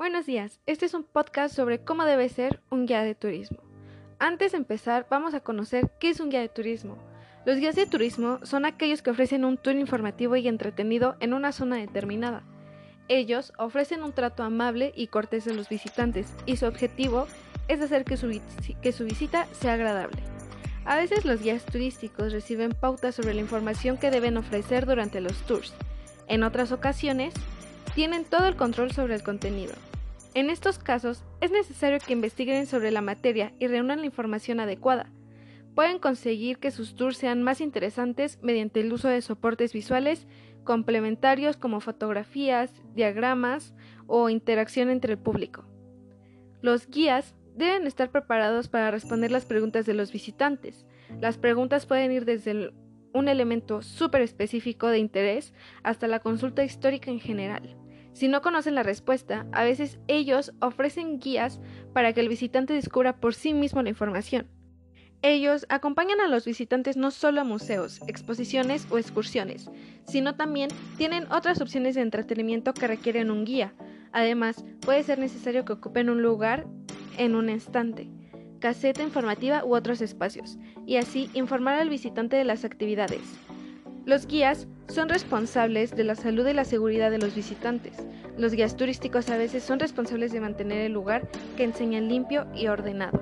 Buenos días, este es un podcast sobre cómo debe ser un guía de turismo. Antes de empezar, vamos a conocer qué es un guía de turismo. Los guías de turismo son aquellos que ofrecen un tour informativo y entretenido en una zona determinada. Ellos ofrecen un trato amable y cortés a los visitantes y su objetivo es hacer que su, que su visita sea agradable. A veces los guías turísticos reciben pautas sobre la información que deben ofrecer durante los tours. En otras ocasiones, tienen todo el control sobre el contenido. En estos casos, es necesario que investiguen sobre la materia y reúnan la información adecuada. Pueden conseguir que sus tours sean más interesantes mediante el uso de soportes visuales complementarios como fotografías, diagramas o interacción entre el público. Los guías deben estar preparados para responder las preguntas de los visitantes. Las preguntas pueden ir desde un elemento súper específico de interés hasta la consulta histórica en general. Si no conocen la respuesta, a veces ellos ofrecen guías para que el visitante descubra por sí mismo la información. Ellos acompañan a los visitantes no solo a museos, exposiciones o excursiones, sino también tienen otras opciones de entretenimiento que requieren un guía. Además, puede ser necesario que ocupen un lugar en un instante, caseta informativa u otros espacios, y así informar al visitante de las actividades. Los guías son responsables de la salud y la seguridad de los visitantes. Los guías turísticos a veces son responsables de mantener el lugar que enseñan limpio y ordenado.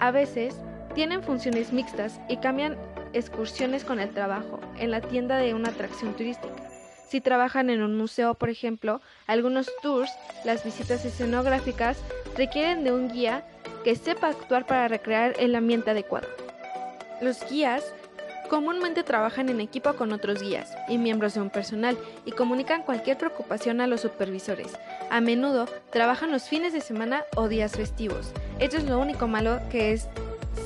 A veces tienen funciones mixtas y cambian excursiones con el trabajo en la tienda de una atracción turística. Si trabajan en un museo, por ejemplo, algunos tours, las visitas escenográficas requieren de un guía que sepa actuar para recrear el ambiente adecuado. Los guías Comúnmente trabajan en equipo con otros guías y miembros de un personal y comunican cualquier preocupación a los supervisores. A menudo trabajan los fines de semana o días festivos. Esto es lo único malo que es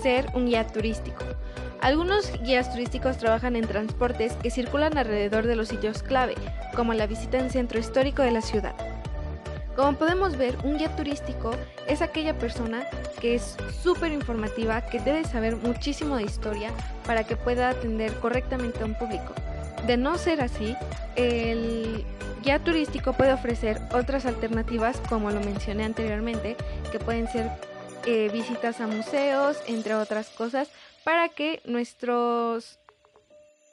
ser un guía turístico. Algunos guías turísticos trabajan en transportes que circulan alrededor de los sitios clave, como la visita en centro histórico de la ciudad. Como podemos ver, un guía turístico es aquella persona que es súper informativa, que debe saber muchísimo de historia para que pueda atender correctamente a un público. De no ser así, el guía turístico puede ofrecer otras alternativas, como lo mencioné anteriormente, que pueden ser eh, visitas a museos, entre otras cosas, para que nuestros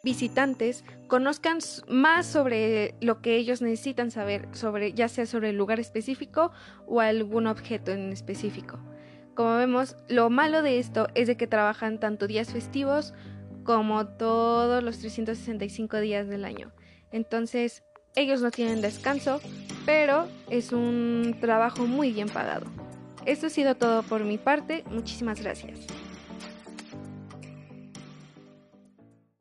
visitantes conozcan más sobre lo que ellos necesitan saber, sobre ya sea sobre el lugar específico o algún objeto en específico. Como vemos, lo malo de esto es de que trabajan tanto días festivos como todos los 365 días del año. Entonces, ellos no tienen descanso, pero es un trabajo muy bien pagado. Esto ha sido todo por mi parte. Muchísimas gracias.